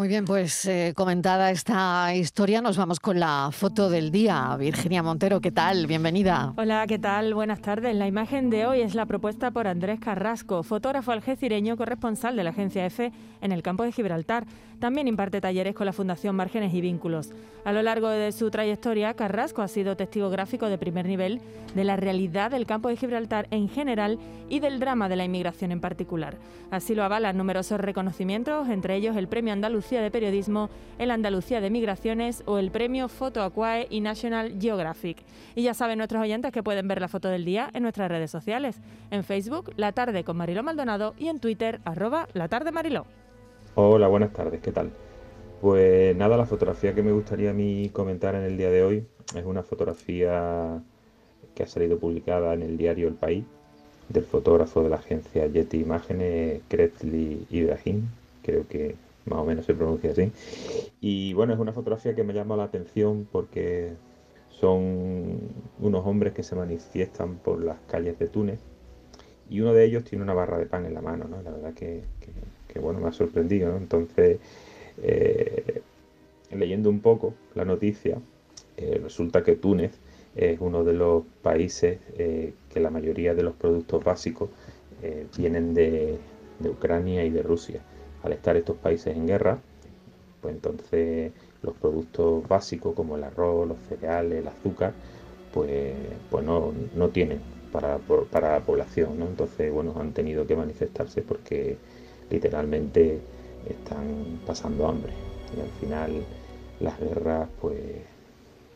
Muy bien, pues eh, comentada esta historia, nos vamos con la foto del día. Virginia Montero, ¿qué tal? Bienvenida. Hola, ¿qué tal? Buenas tardes. La imagen de hoy es la propuesta por Andrés Carrasco, fotógrafo algecireño corresponsal de la agencia EFE en el campo de Gibraltar. También imparte talleres con la Fundación Márgenes y Vínculos. A lo largo de su trayectoria, Carrasco ha sido testigo gráfico de primer nivel de la realidad del campo de Gibraltar en general y del drama de la inmigración en particular. Así lo avalan numerosos reconocimientos, entre ellos el Premio Andalucía de Periodismo, el Andalucía de Migraciones o el premio Foto Aquae y National Geographic. Y ya saben nuestros oyentes que pueden ver la foto del día en nuestras redes sociales, en Facebook, La Tarde con Mariló Maldonado y en Twitter, arroba La Tarde Mariló. Hola, buenas tardes, ¿qué tal? Pues nada, la fotografía que me gustaría a mí comentar en el día de hoy es una fotografía que ha salido publicada en el diario El País del fotógrafo de la agencia Yeti Imágenes, Kretzli Ibrahim, creo que más o menos se pronuncia así. Y bueno, es una fotografía que me llama la atención porque son unos hombres que se manifiestan por las calles de Túnez y uno de ellos tiene una barra de pan en la mano, ¿no? La verdad que, bueno, me ha sorprendido, ¿no? Entonces, eh, leyendo un poco la noticia, eh, resulta que Túnez es uno de los países eh, que la mayoría de los productos básicos vienen de Ucrania y de Rusia al estar estos países en guerra, pues entonces los productos básicos como el arroz, los cereales, el azúcar, pues, pues no, tienen para, para, la población, ¿no? Entonces, bueno, han tenido que manifestarse porque literalmente están pasando hambre y al final las guerras pues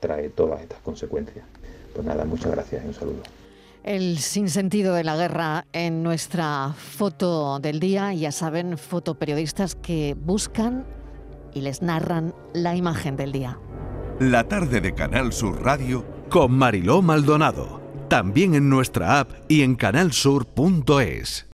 trae todas estas consecuencias. Pues nada, muchas gracias y un saludo el sinsentido de la guerra en nuestra foto del día. Ya saben, fotoperiodistas que buscan y les narran la imagen del día. La tarde de Canal Sur Radio con Mariló Maldonado. También en nuestra app y en canalsur.es.